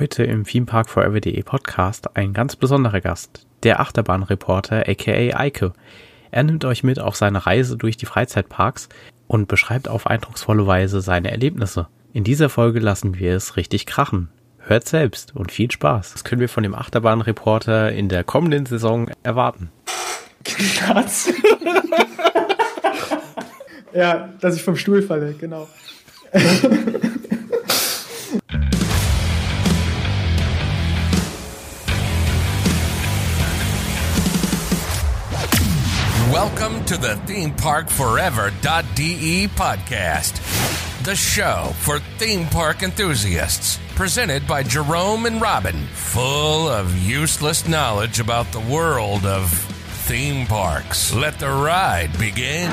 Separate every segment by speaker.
Speaker 1: Heute im Themepark Forever.de Podcast ein ganz besonderer Gast, der Achterbahnreporter aka Eike. Er nimmt euch mit auf seine Reise durch die Freizeitparks und beschreibt auf eindrucksvolle Weise seine Erlebnisse. In dieser Folge lassen wir es richtig krachen. Hört selbst und viel Spaß. Das können wir von dem Achterbahnreporter in der kommenden Saison erwarten.
Speaker 2: Kratz. ja, dass ich vom Stuhl falle, genau.
Speaker 3: Welcome to the ThemeParkForever.de podcast, the show for theme park enthusiasts. Presented by Jerome and Robin, full of useless knowledge about the world of theme parks. Let the ride begin.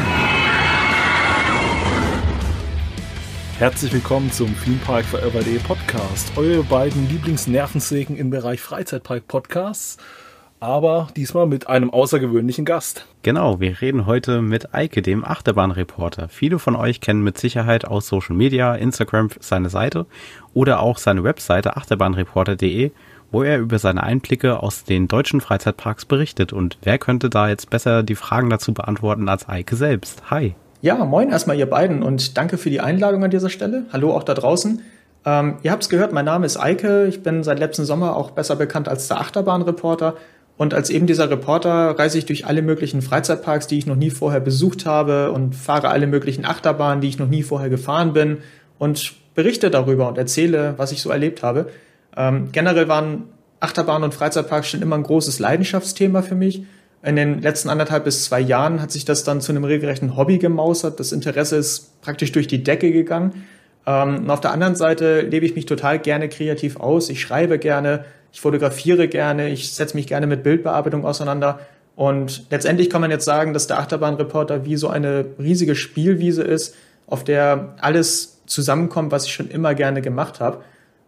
Speaker 4: Herzlich willkommen zum Theme Park Forever.de Podcast, eure beiden Lieblingsnervensägen im Bereich Freizeitpark Podcasts aber diesmal mit einem außergewöhnlichen Gast.
Speaker 1: Genau, wir reden heute mit Eike, dem Achterbahnreporter. Viele von euch kennen mit Sicherheit aus Social Media, Instagram seine Seite oder auch seine Webseite achterbahnreporter.de, wo er über seine Einblicke aus den deutschen Freizeitparks berichtet. Und wer könnte da jetzt besser die Fragen dazu beantworten als Eike selbst? Hi.
Speaker 2: Ja, moin erstmal ihr beiden und danke für die Einladung an dieser Stelle. Hallo auch da draußen. Ähm, ihr habt es gehört, mein Name ist Eike. Ich bin seit letztem Sommer auch besser bekannt als der Achterbahnreporter und als eben dieser Reporter reise ich durch alle möglichen Freizeitparks, die ich noch nie vorher besucht habe und fahre alle möglichen Achterbahnen, die ich noch nie vorher gefahren bin und berichte darüber und erzähle, was ich so erlebt habe. Ähm, generell waren Achterbahnen und Freizeitparks schon immer ein großes Leidenschaftsthema für mich. In den letzten anderthalb bis zwei Jahren hat sich das dann zu einem regelrechten Hobby gemausert. Das Interesse ist praktisch durch die Decke gegangen. Ähm, und auf der anderen Seite lebe ich mich total gerne kreativ aus. Ich schreibe gerne, ich fotografiere gerne, ich setze mich gerne mit Bildbearbeitung auseinander. Und letztendlich kann man jetzt sagen, dass der Achterbahnreporter wie so eine riesige Spielwiese ist, auf der alles zusammenkommt, was ich schon immer gerne gemacht habe.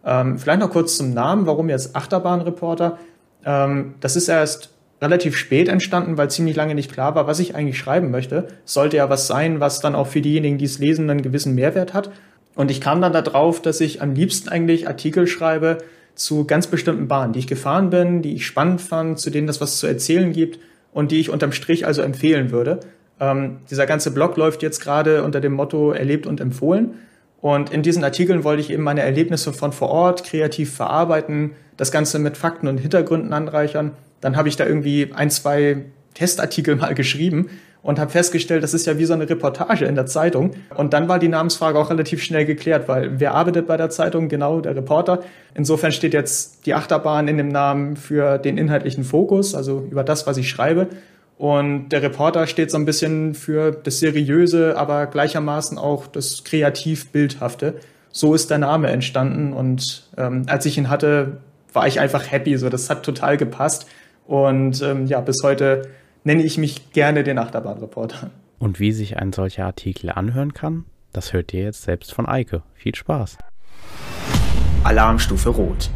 Speaker 2: Ähm, vielleicht noch kurz zum Namen, warum jetzt Achterbahnreporter? Ähm, das ist erst relativ spät entstanden, weil ziemlich lange nicht klar war, was ich eigentlich schreiben möchte. Sollte ja was sein, was dann auch für diejenigen, die es lesen, einen gewissen Mehrwert hat. Und ich kam dann darauf, dass ich am liebsten eigentlich Artikel schreibe, zu ganz bestimmten Bahnen, die ich gefahren bin, die ich spannend fand, zu denen das was zu erzählen gibt und die ich unterm Strich also empfehlen würde. Ähm, dieser ganze Blog läuft jetzt gerade unter dem Motto erlebt und empfohlen. Und in diesen Artikeln wollte ich eben meine Erlebnisse von vor Ort kreativ verarbeiten, das Ganze mit Fakten und Hintergründen anreichern. Dann habe ich da irgendwie ein, zwei Testartikel mal geschrieben und habe festgestellt, das ist ja wie so eine Reportage in der Zeitung. Und dann war die Namensfrage auch relativ schnell geklärt, weil wer arbeitet bei der Zeitung? Genau, der Reporter. Insofern steht jetzt die Achterbahn in dem Namen für den inhaltlichen Fokus, also über das, was ich schreibe. Und der Reporter steht so ein bisschen für das Seriöse, aber gleichermaßen auch das kreativ-bildhafte. So ist der Name entstanden und ähm, als ich ihn hatte, war ich einfach happy. So, das hat total gepasst. Und ähm, ja, bis heute nenne ich mich gerne den Achterbahnreporter.
Speaker 1: Und wie sich ein solcher Artikel anhören kann, das hört ihr jetzt selbst von Eike. Viel Spaß.
Speaker 5: Alarmstufe Rot.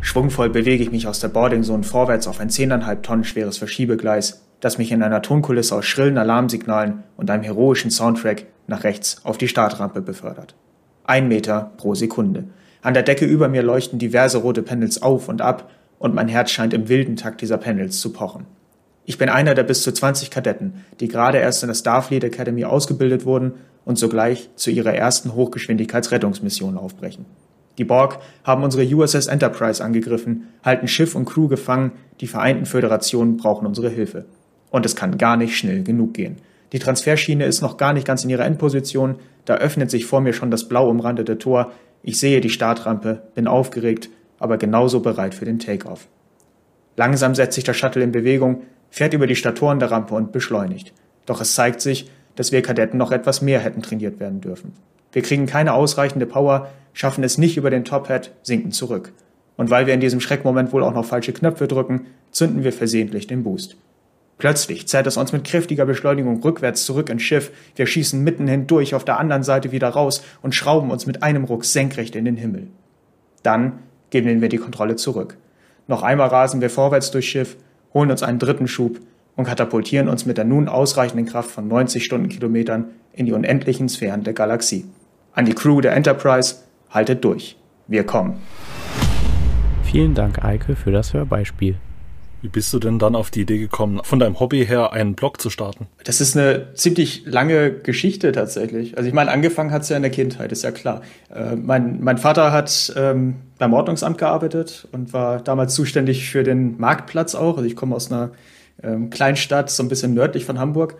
Speaker 5: Schwungvoll bewege ich mich aus der Boarding Zone vorwärts auf ein 10,5 Tonnen schweres Verschiebegleis, das mich in einer Tonkulisse aus schrillen Alarmsignalen und einem heroischen Soundtrack nach rechts auf die Startrampe befördert. Ein Meter pro Sekunde. An der Decke über mir leuchten diverse rote Panels auf und ab und mein Herz scheint im wilden Takt dieser Panels zu pochen. Ich bin einer der bis zu 20 Kadetten, die gerade erst in der Starfleet Academy ausgebildet wurden und sogleich zu ihrer ersten Hochgeschwindigkeitsrettungsmission aufbrechen. Die Borg haben unsere USS Enterprise angegriffen, halten Schiff und Crew gefangen, die Vereinten Föderationen brauchen unsere Hilfe. Und es kann gar nicht schnell genug gehen. Die Transferschiene ist noch gar nicht ganz in ihrer Endposition, da öffnet sich vor mir schon das blau umrandete Tor, ich sehe die Startrampe, bin aufgeregt, aber genauso bereit für den Takeoff. Langsam setzt sich der Shuttle in Bewegung, fährt über die Statoren der Rampe und beschleunigt. Doch es zeigt sich, dass wir Kadetten noch etwas mehr hätten trainiert werden dürfen. Wir kriegen keine ausreichende Power, schaffen es nicht über den Top Hat, sinken zurück. Und weil wir in diesem Schreckmoment wohl auch noch falsche Knöpfe drücken, zünden wir versehentlich den Boost. Plötzlich zerrt es uns mit kräftiger Beschleunigung rückwärts zurück ins Schiff, wir schießen mitten hindurch auf der anderen Seite wieder raus und schrauben uns mit einem Ruck senkrecht in den Himmel. Dann geben wir die Kontrolle zurück. Noch einmal rasen wir vorwärts durchs Schiff, holen uns einen dritten Schub und katapultieren uns mit der nun ausreichenden Kraft von 90 Stundenkilometern in die unendlichen Sphären der Galaxie. An die Crew der Enterprise, haltet durch. Wir kommen.
Speaker 1: Vielen Dank, Eike, für das Hörbeispiel.
Speaker 4: Wie bist du denn dann auf die Idee gekommen, von deinem Hobby her einen Blog zu starten?
Speaker 2: Das ist eine ziemlich lange Geschichte tatsächlich. Also ich meine, angefangen hat es ja in der Kindheit, ist ja klar. Äh, mein, mein Vater hat ähm, beim Ordnungsamt gearbeitet und war damals zuständig für den Marktplatz auch. Also ich komme aus einer ähm, Kleinstadt, so ein bisschen nördlich von Hamburg.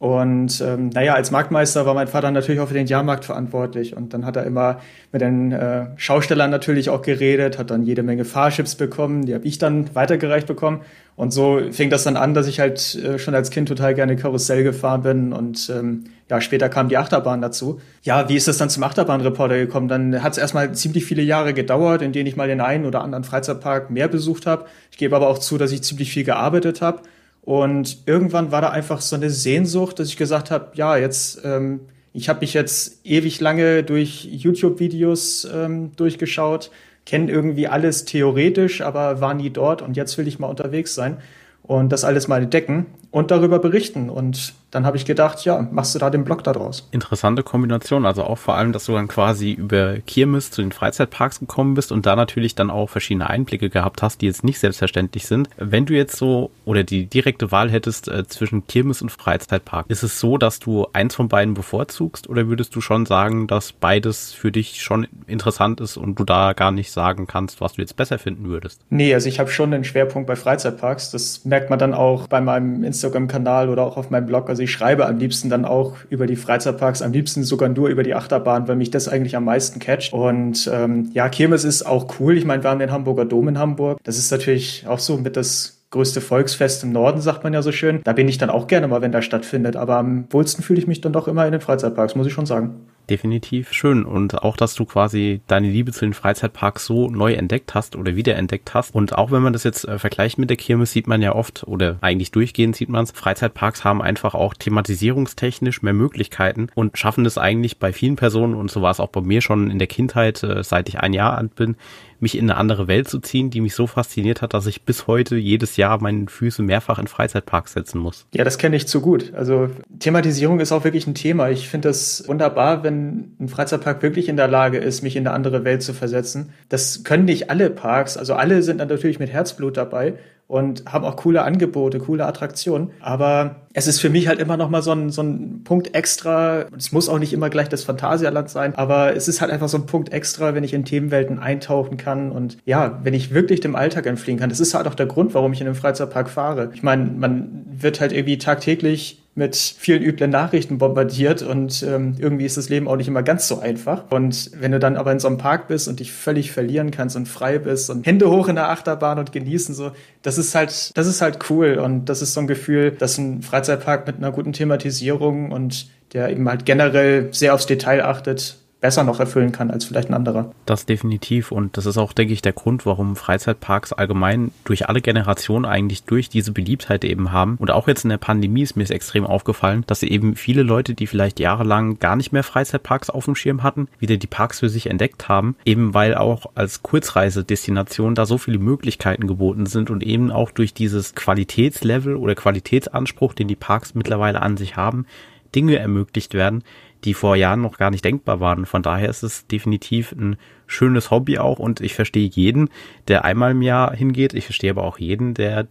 Speaker 2: Und ähm, naja, als Marktmeister war mein Vater natürlich auch für den Jahrmarkt verantwortlich. Und dann hat er immer mit den äh, Schaustellern natürlich auch geredet, hat dann jede Menge Fahrchips bekommen, die habe ich dann weitergereicht bekommen. Und so fing das dann an, dass ich halt äh, schon als Kind total gerne Karussell gefahren bin. Und ähm, ja, später kam die Achterbahn dazu. Ja, wie ist das dann zum Achterbahnreporter gekommen? Dann hat es erstmal ziemlich viele Jahre gedauert, in denen ich mal den einen oder anderen Freizeitpark mehr besucht habe. Ich gebe aber auch zu, dass ich ziemlich viel gearbeitet habe. Und irgendwann war da einfach so eine Sehnsucht, dass ich gesagt habe, ja, jetzt, ähm, ich habe mich jetzt ewig lange durch YouTube-Videos ähm, durchgeschaut, kenne irgendwie alles theoretisch, aber war nie dort und jetzt will ich mal unterwegs sein und das alles mal entdecken und darüber berichten. Und dann habe ich gedacht, ja, machst du da den Blog daraus.
Speaker 1: Interessante Kombination, also auch vor allem, dass du dann quasi über Kirmes zu den Freizeitparks gekommen bist und da natürlich dann auch verschiedene Einblicke gehabt hast, die jetzt nicht selbstverständlich sind. Wenn du jetzt so oder die direkte Wahl hättest äh, zwischen Kirmes und Freizeitpark, ist es so, dass du eins von beiden bevorzugst oder würdest du schon sagen, dass beides für dich schon interessant ist und du da gar nicht sagen kannst, was du jetzt besser finden würdest?
Speaker 2: Nee, also ich habe schon einen Schwerpunkt bei Freizeitparks. Das merkt man dann auch bei meinem Instagram-Kanal oder auch auf meinem Blog. Also ich schreibe am liebsten dann auch über die Freizeitparks, am liebsten sogar nur über die Achterbahn, weil mich das eigentlich am meisten catcht. Und ähm, ja, Kirmes ist auch cool. Ich meine, wir haben den Hamburger Dom in Hamburg. Das ist natürlich auch so mit das größte Volksfest im Norden, sagt man ja so schön. Da bin ich dann auch gerne mal, wenn das stattfindet. Aber am wohlsten fühle ich mich dann doch immer in den Freizeitparks, muss ich schon sagen
Speaker 1: definitiv schön. Und auch, dass du quasi deine Liebe zu den Freizeitparks so neu entdeckt hast oder wiederentdeckt hast. Und auch wenn man das jetzt äh, vergleicht mit der Kirmes, sieht man ja oft oder eigentlich durchgehend sieht man es, Freizeitparks haben einfach auch thematisierungstechnisch mehr Möglichkeiten und schaffen es eigentlich bei vielen Personen, und so war es auch bei mir schon in der Kindheit, äh, seit ich ein Jahr alt bin, mich in eine andere Welt zu ziehen, die mich so fasziniert hat, dass ich bis heute jedes Jahr meine Füße mehrfach in Freizeitparks setzen muss.
Speaker 2: Ja, das kenne ich zu gut. Also Thematisierung ist auch wirklich ein Thema. Ich finde das wunderbar, wenn ein Freizeitpark wirklich in der Lage ist, mich in eine andere Welt zu versetzen. Das können nicht alle Parks. Also alle sind dann natürlich mit Herzblut dabei und haben auch coole Angebote, coole Attraktionen. Aber es ist für mich halt immer noch mal so ein, so ein Punkt extra. Es muss auch nicht immer gleich das Phantasialand sein, aber es ist halt einfach so ein Punkt extra, wenn ich in Themenwelten eintauchen kann und ja, wenn ich wirklich dem Alltag entfliehen kann. Das ist halt auch der Grund, warum ich in den Freizeitpark fahre. Ich meine, man wird halt irgendwie tagtäglich mit vielen üblen Nachrichten bombardiert und ähm, irgendwie ist das Leben auch nicht immer ganz so einfach. Und wenn du dann aber in so einem Park bist und dich völlig verlieren kannst und frei bist und Hände hoch in der Achterbahn und genießen so, das ist halt, das ist halt cool und das ist so ein Gefühl, dass ein Freizeitpark mit einer guten Thematisierung und der eben halt generell sehr aufs Detail achtet, besser noch erfüllen kann als vielleicht ein anderer.
Speaker 1: Das definitiv und das ist auch, denke ich, der Grund, warum Freizeitparks allgemein durch alle Generationen eigentlich durch diese Beliebtheit eben haben. Und auch jetzt in der Pandemie ist mir es extrem aufgefallen, dass eben viele Leute, die vielleicht jahrelang gar nicht mehr Freizeitparks auf dem Schirm hatten, wieder die Parks für sich entdeckt haben, eben weil auch als Kurzreisedestination da so viele Möglichkeiten geboten sind und eben auch durch dieses Qualitätslevel oder Qualitätsanspruch, den die Parks mittlerweile an sich haben, Dinge ermöglicht werden, die vor Jahren noch gar nicht denkbar waren. Von daher ist es definitiv ein schönes Hobby auch und ich verstehe jeden, der einmal im Jahr hingeht. Ich verstehe aber auch jeden, der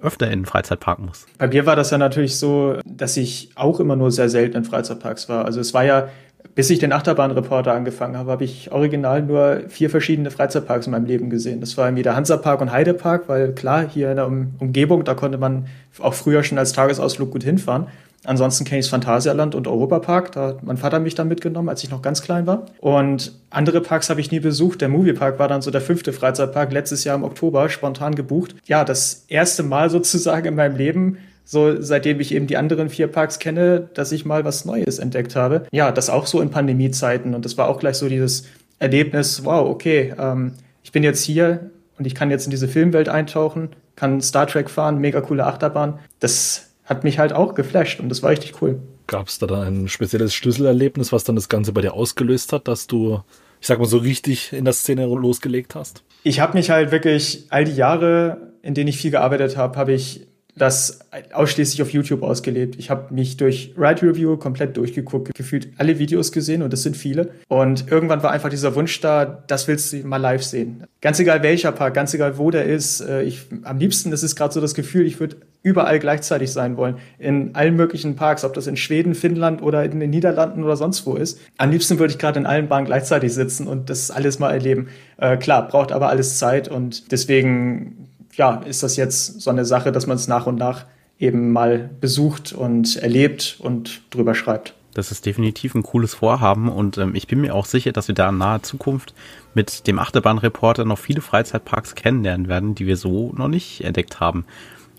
Speaker 1: öfter in den Freizeitpark muss.
Speaker 2: Bei mir war das ja natürlich so, dass ich auch immer nur sehr selten in Freizeitparks war. Also es war ja bis ich den Achterbahnreporter angefangen habe, habe ich original nur vier verschiedene Freizeitparks in meinem Leben gesehen. Das war irgendwie der Hansapark und Heidepark, weil klar, hier in der Umgebung, da konnte man auch früher schon als Tagesausflug gut hinfahren. Ansonsten kenne ich das Phantasialand und Europapark. Da hat mein Vater mich dann mitgenommen, als ich noch ganz klein war. Und andere Parks habe ich nie besucht. Der Moviepark war dann so der fünfte Freizeitpark, letztes Jahr im Oktober, spontan gebucht. Ja, das erste Mal sozusagen in meinem Leben, so seitdem ich eben die anderen vier Parks kenne, dass ich mal was Neues entdeckt habe. Ja, das auch so in Pandemiezeiten. Und das war auch gleich so dieses Erlebnis, wow, okay, ähm, ich bin jetzt hier und ich kann jetzt in diese Filmwelt eintauchen, kann Star Trek fahren, mega coole Achterbahn. Das hat mich halt auch geflasht und das war richtig cool.
Speaker 4: Gab es da dann ein spezielles Schlüsselerlebnis, was dann das Ganze bei dir ausgelöst hat, dass du, ich sag mal so richtig in der Szene losgelegt hast?
Speaker 2: Ich habe mich halt wirklich all die Jahre, in denen ich viel gearbeitet habe, habe ich das ausschließlich auf YouTube ausgelebt. Ich habe mich durch Ride Review komplett durchgeguckt, gefühlt alle Videos gesehen und das sind viele. Und irgendwann war einfach dieser Wunsch da, das willst du mal live sehen. Ganz egal welcher Park, ganz egal wo der ist. Äh, ich, am liebsten, das ist gerade so das Gefühl, ich würde überall gleichzeitig sein wollen. In allen möglichen Parks, ob das in Schweden, Finnland oder in den Niederlanden oder sonst wo ist. Am liebsten würde ich gerade in allen Bahnen gleichzeitig sitzen und das alles mal erleben. Äh, klar, braucht aber alles Zeit und deswegen ja, ist das jetzt so eine Sache, dass man es nach und nach eben mal besucht und erlebt und drüber schreibt.
Speaker 1: Das ist definitiv ein cooles Vorhaben und ähm, ich bin mir auch sicher, dass wir da in naher Zukunft mit dem Achterbahnreporter noch viele Freizeitparks kennenlernen werden, die wir so noch nicht entdeckt haben.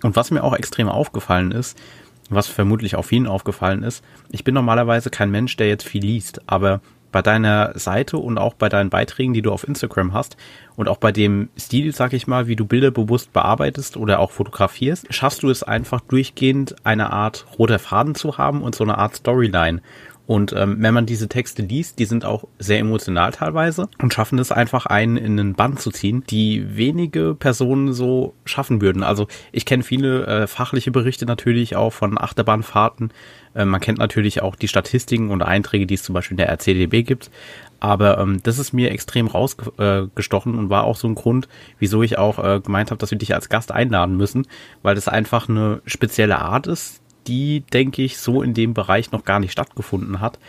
Speaker 1: Und was mir auch extrem aufgefallen ist, was vermutlich auch vielen aufgefallen ist, ich bin normalerweise kein Mensch, der jetzt viel liest, aber bei deiner Seite und auch bei deinen Beiträgen, die du auf Instagram hast und auch bei dem Stil, sag ich mal, wie du Bilder bewusst bearbeitest oder auch fotografierst, schaffst du es einfach durchgehend eine Art roter Faden zu haben und so eine Art Storyline. Und ähm, wenn man diese Texte liest, die sind auch sehr emotional teilweise und schaffen es einfach einen in einen Band zu ziehen, die wenige Personen so schaffen würden. Also ich kenne viele äh, fachliche Berichte natürlich auch von Achterbahnfahrten. Äh, man kennt natürlich auch die Statistiken und Einträge, die es zum Beispiel in der RCDB gibt. Aber ähm, das ist mir extrem rausgestochen und war auch so ein Grund, wieso ich auch äh, gemeint habe, dass wir dich als Gast einladen müssen, weil das einfach eine spezielle Art ist, die, denke ich, so in dem Bereich noch gar nicht stattgefunden hat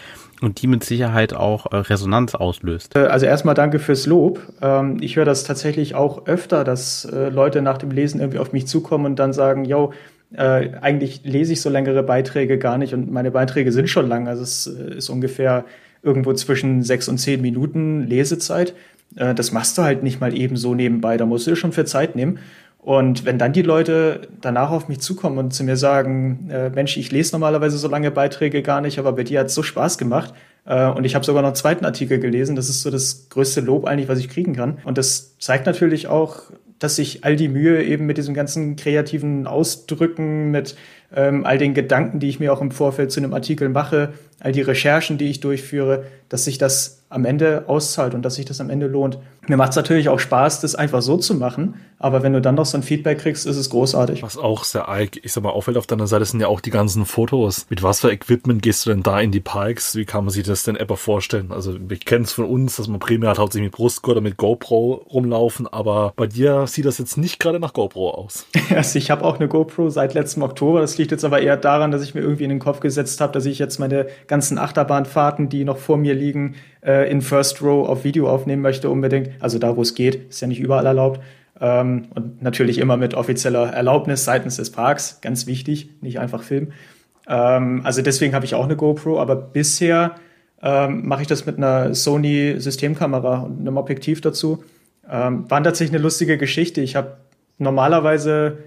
Speaker 1: und die mit Sicherheit auch äh, Resonanz auslöst.
Speaker 2: Äh, also erstmal danke fürs Lob. Ähm, ich höre das tatsächlich auch öfter, dass äh, Leute nach dem Lesen irgendwie auf mich zukommen und dann sagen, yo, eigentlich lese ich so längere Beiträge gar nicht und meine Beiträge sind schon lang. Also es ist ungefähr irgendwo zwischen sechs und zehn Minuten Lesezeit. Das machst du halt nicht mal eben so nebenbei. Da musst du dir schon für Zeit nehmen. Und wenn dann die Leute danach auf mich zukommen und zu mir sagen, äh, Mensch, ich lese normalerweise so lange Beiträge gar nicht, aber bei dir hat es so Spaß gemacht. Äh, und ich habe sogar noch einen zweiten Artikel gelesen. Das ist so das größte Lob eigentlich, was ich kriegen kann. Und das zeigt natürlich auch, dass sich all die Mühe eben mit diesem ganzen kreativen Ausdrücken, mit ähm, all den Gedanken, die ich mir auch im Vorfeld zu einem Artikel mache, all die Recherchen, die ich durchführe, dass sich das am Ende auszahlt und dass sich das am Ende lohnt. Mir macht es natürlich auch Spaß, das einfach so zu machen, aber wenn du dann noch so ein Feedback kriegst, ist es großartig.
Speaker 4: Was auch sehr, ich sag mal, auffällt auf deiner Seite sind ja auch die ganzen Fotos. Mit was für Equipment gehst du denn da in die Parks? Wie kann man sich das denn etwa vorstellen? Also ich kenne es von uns, dass man primär halt hauptsächlich mit Brustgurt oder mit GoPro rumlaufen, aber bei dir sieht das jetzt nicht gerade nach GoPro aus.
Speaker 2: also ich habe auch eine GoPro seit letztem Oktober. Das liegt jetzt aber eher daran, dass ich mir irgendwie in den Kopf gesetzt habe, dass ich jetzt meine ganzen Achterbahnfahrten, die noch vor mir liegen, äh, in First Row auf Video aufnehmen möchte unbedingt. Also da, wo es geht, ist ja nicht überall erlaubt. Ähm, und natürlich immer mit offizieller Erlaubnis seitens des Parks, ganz wichtig, nicht einfach Film. Ähm, also deswegen habe ich auch eine GoPro, aber bisher ähm, mache ich das mit einer Sony Systemkamera und einem Objektiv dazu. Ähm, war tatsächlich eine lustige Geschichte. Ich habe normalerweise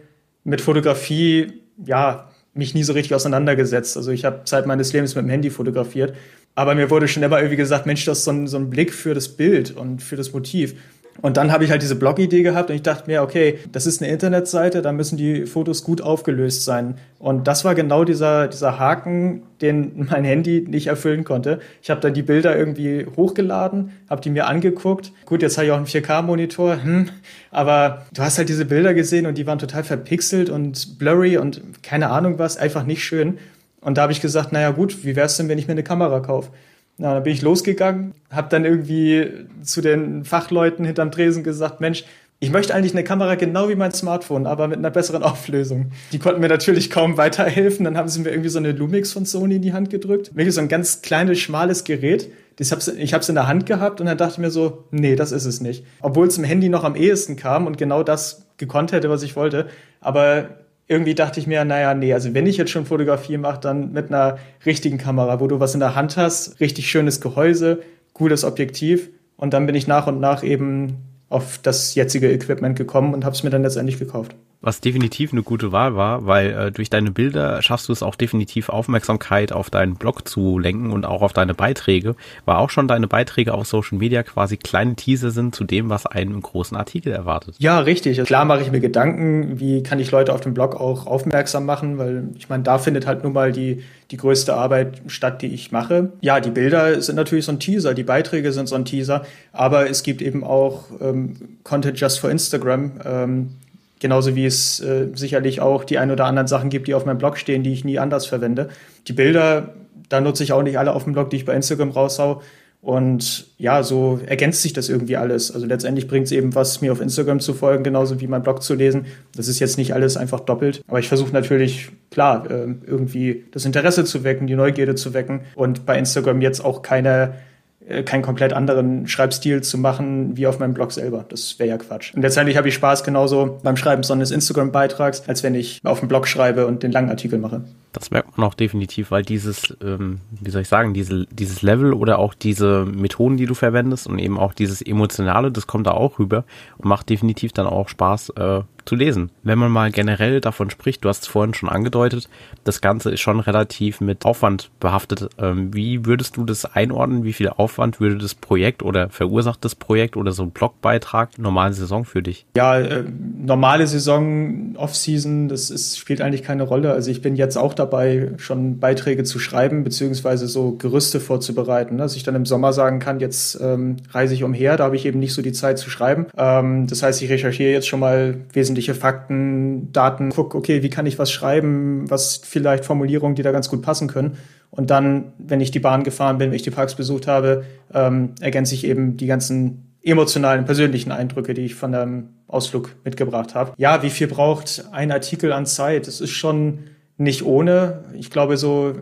Speaker 2: mit Fotografie, ja, mich nie so richtig auseinandergesetzt. Also ich habe Zeit meines Lebens mit dem Handy fotografiert. Aber mir wurde schon immer irgendwie gesagt, Mensch, das ist so ein, so ein Blick für das Bild und für das Motiv. Und dann habe ich halt diese Blog-Idee gehabt und ich dachte mir, okay, das ist eine Internetseite, da müssen die Fotos gut aufgelöst sein. Und das war genau dieser, dieser Haken, den mein Handy nicht erfüllen konnte. Ich habe dann die Bilder irgendwie hochgeladen, habe die mir angeguckt. Gut, jetzt habe ich auch einen 4K-Monitor, hm, aber du hast halt diese Bilder gesehen und die waren total verpixelt und blurry und keine Ahnung was, einfach nicht schön. Und da habe ich gesagt, naja gut, wie wäre es denn, wenn ich mir eine Kamera kaufe? Na, dann bin ich losgegangen, habe dann irgendwie zu den Fachleuten hinterm Tresen gesagt, Mensch, ich möchte eigentlich eine Kamera genau wie mein Smartphone, aber mit einer besseren Auflösung. Die konnten mir natürlich kaum weiterhelfen. Dann haben sie mir irgendwie so eine Lumix von Sony in die Hand gedrückt. Wirklich so ein ganz kleines, schmales Gerät. Das hab's, ich habe es in der Hand gehabt und dann dachte ich mir so, nee, das ist es nicht. Obwohl es im Handy noch am ehesten kam und genau das gekonnt hätte, was ich wollte. Aber irgendwie dachte ich mir, naja, nee, also wenn ich jetzt schon Fotografie mache, dann mit einer richtigen Kamera, wo du was in der Hand hast, richtig schönes Gehäuse, gutes Objektiv. Und dann bin ich nach und nach eben auf das jetzige Equipment gekommen und habe es mir dann letztendlich gekauft
Speaker 1: was definitiv eine gute Wahl war, weil äh, durch deine Bilder schaffst du es auch definitiv Aufmerksamkeit auf deinen Blog zu lenken und auch auf deine Beiträge, weil auch schon deine Beiträge auf Social Media quasi kleine Teaser sind zu dem, was einen im großen Artikel erwartet.
Speaker 2: Ja, richtig. Klar mache ich mir Gedanken, wie kann ich Leute auf dem Blog auch aufmerksam machen, weil ich meine, da findet halt nun mal die, die größte Arbeit statt, die ich mache. Ja, die Bilder sind natürlich so ein Teaser, die Beiträge sind so ein Teaser, aber es gibt eben auch ähm, Content just for Instagram. Ähm, Genauso wie es äh, sicherlich auch die ein oder anderen Sachen gibt, die auf meinem Blog stehen, die ich nie anders verwende. Die Bilder, da nutze ich auch nicht alle auf dem Blog, die ich bei Instagram raushau. Und ja, so ergänzt sich das irgendwie alles. Also letztendlich bringt es eben was, mir auf Instagram zu folgen, genauso wie mein Blog zu lesen. Das ist jetzt nicht alles einfach doppelt. Aber ich versuche natürlich, klar, äh, irgendwie das Interesse zu wecken, die Neugierde zu wecken. Und bei Instagram jetzt auch keine äh, keinen komplett anderen Schreibstil zu machen wie auf meinem Blog selber. Das wäre ja Quatsch. Und letztendlich habe ich Spaß genauso beim Schreiben so eines Instagram-Beitrags, als wenn ich auf dem Blog schreibe und den langen Artikel mache.
Speaker 1: Das merkt man auch definitiv, weil dieses, ähm, wie soll ich sagen, diese, dieses Level oder auch diese Methoden, die du verwendest und eben auch dieses Emotionale, das kommt da auch rüber und macht definitiv dann auch Spaß, äh, zu lesen. Wenn man mal generell davon spricht, du hast es vorhin schon angedeutet, das Ganze ist schon relativ mit Aufwand behaftet. Ähm, wie würdest du das einordnen? Wie viel Aufwand würde das Projekt oder verursacht das Projekt oder so ein Blogbeitrag normale Saison für dich?
Speaker 2: Ja, äh, normale Saison, Off-Season, das ist, spielt eigentlich keine Rolle. Also ich bin jetzt auch dabei, schon Beiträge zu schreiben, beziehungsweise so Gerüste vorzubereiten, dass ich dann im Sommer sagen kann, jetzt ähm, reise ich umher, da habe ich eben nicht so die Zeit zu schreiben. Ähm, das heißt, ich recherchiere jetzt schon mal wesentlich wesentliche Fakten, Daten, guck, okay, wie kann ich was schreiben, was vielleicht Formulierungen, die da ganz gut passen können. Und dann, wenn ich die Bahn gefahren bin, wenn ich die Parks besucht habe, ähm, ergänze ich eben die ganzen emotionalen, persönlichen Eindrücke, die ich von einem Ausflug mitgebracht habe. Ja, wie viel braucht ein Artikel an Zeit? Das ist schon nicht ohne. Ich glaube, so